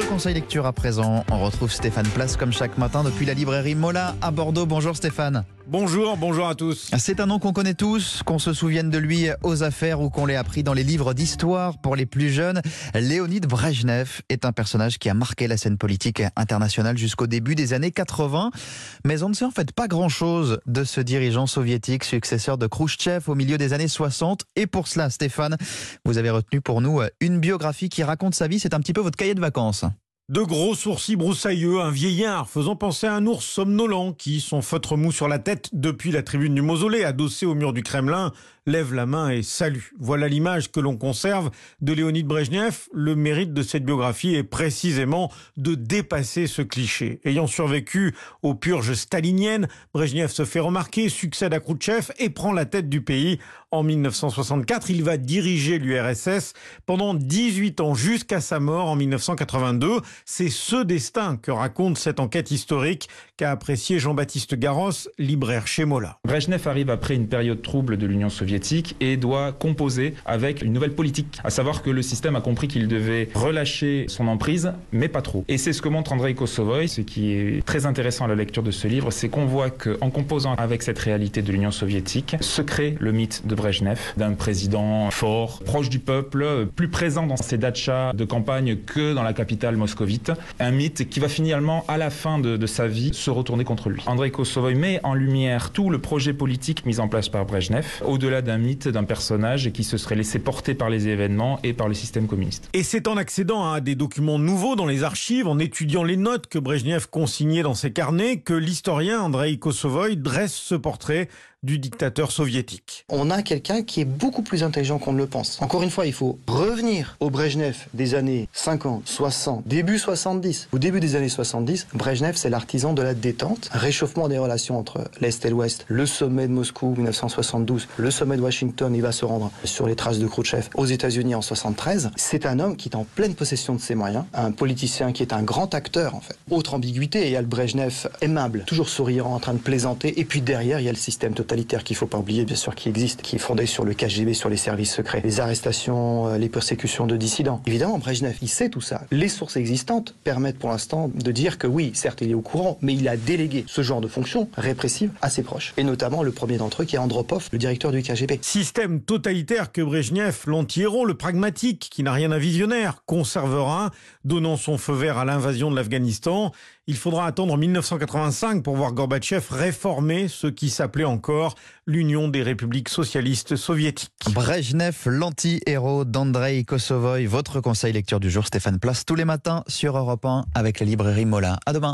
Votre conseil lecture à présent. On retrouve Stéphane Place comme chaque matin depuis la librairie Mola à Bordeaux. Bonjour Stéphane. Bonjour, bonjour à tous. C'est un nom qu'on connaît tous, qu'on se souvienne de lui aux affaires ou qu'on l'ait appris dans les livres d'histoire pour les plus jeunes. Léonid Brejnev est un personnage qui a marqué la scène politique internationale jusqu'au début des années 80. Mais on ne sait en fait pas grand-chose de ce dirigeant soviétique, successeur de Khrouchtchev au milieu des années 60. Et pour cela, Stéphane, vous avez retenu pour nous une biographie qui raconte sa vie. C'est un petit peu votre cahier de vacances. De gros sourcils broussailleux, un vieillard faisant penser à un ours somnolent qui, son feutre mou sur la tête depuis la tribune du mausolée, adossé au mur du Kremlin, lève la main et salue. Voilà l'image que l'on conserve de Léonid Brejnev. Le mérite de cette biographie est précisément de dépasser ce cliché. Ayant survécu aux purges staliniennes, Brejnev se fait remarquer, succède à Khrouchtchev et prend la tête du pays. En 1964, il va diriger l'URSS pendant 18 ans jusqu'à sa mort en 1982. C'est ce destin que raconte cette enquête historique qu'a apprécié Jean-Baptiste Garros, libraire chez Mola. Brejnev arrive après une période trouble de l'Union soviétique et doit composer avec une nouvelle politique. À savoir que le système a compris qu'il devait relâcher son emprise, mais pas trop. Et c'est ce que montre Andrei Kosovoy. Ce qui est très intéressant à la lecture de ce livre, c'est qu'on voit qu'en composant avec cette réalité de l'Union soviétique, se crée le mythe de Brejnev, d'un président fort, proche du peuple, plus présent dans ses dachas de campagne que dans la capitale moscovite. Un mythe qui va finalement, à la fin de, sa vie, se retourner contre lui. Andrei Kosovoy met en lumière tout le projet politique mis en place par Brejnev, au-delà d'un mythe, d'un personnage qui se serait laissé porter par les événements et par le système communiste. Et c'est en accédant à des documents nouveaux dans les archives, en étudiant les notes que Brejnev consignait dans ses carnets, que l'historien Andrei Kosovoy dresse ce portrait du dictateur soviétique. On a quelqu'un qui est beaucoup plus intelligent qu'on ne le pense. Encore une fois, il faut revenir au Brejnev des années 50, 60, début 70. Au début des années 70, Brejnev, c'est l'artisan de la détente, réchauffement des relations entre l'Est et l'Ouest, le sommet de Moscou 1972, le sommet de Washington, il va se rendre sur les traces de Khrouchtchev aux États-Unis en 73. C'est un homme qui est en pleine possession de ses moyens, un politicien qui est un grand acteur en fait. Autre ambiguïté, il y a le Brejnev aimable, toujours souriant, en train de plaisanter, et puis derrière, il y a le système total totalitaire qu'il ne faut pas oublier, bien sûr, qui existe, qui est fondé sur le KGB, sur les services secrets, les arrestations, euh, les persécutions de dissidents. Évidemment, Brejnev, il sait tout ça. Les sources existantes permettent pour l'instant de dire que oui, certes, il est au courant, mais il a délégué ce genre de fonction répressive à ses proches. Et notamment le premier d'entre eux qui est Andropov, le directeur du KGB. Système totalitaire que Brejnev, l'anti-héros, le pragmatique, qui n'a rien d'un visionnaire, conservera, donnant son feu vert à l'invasion de l'Afghanistan. Il faudra attendre 1985 pour voir Gorbatchev réformer ce qui s'appelait encore l'Union des républiques socialistes soviétiques. Brejnev, l'anti-héros d'Andrei Kosovoy, votre conseil lecture du jour Stéphane Place tous les matins sur Europe 1 avec la librairie Mola. À demain.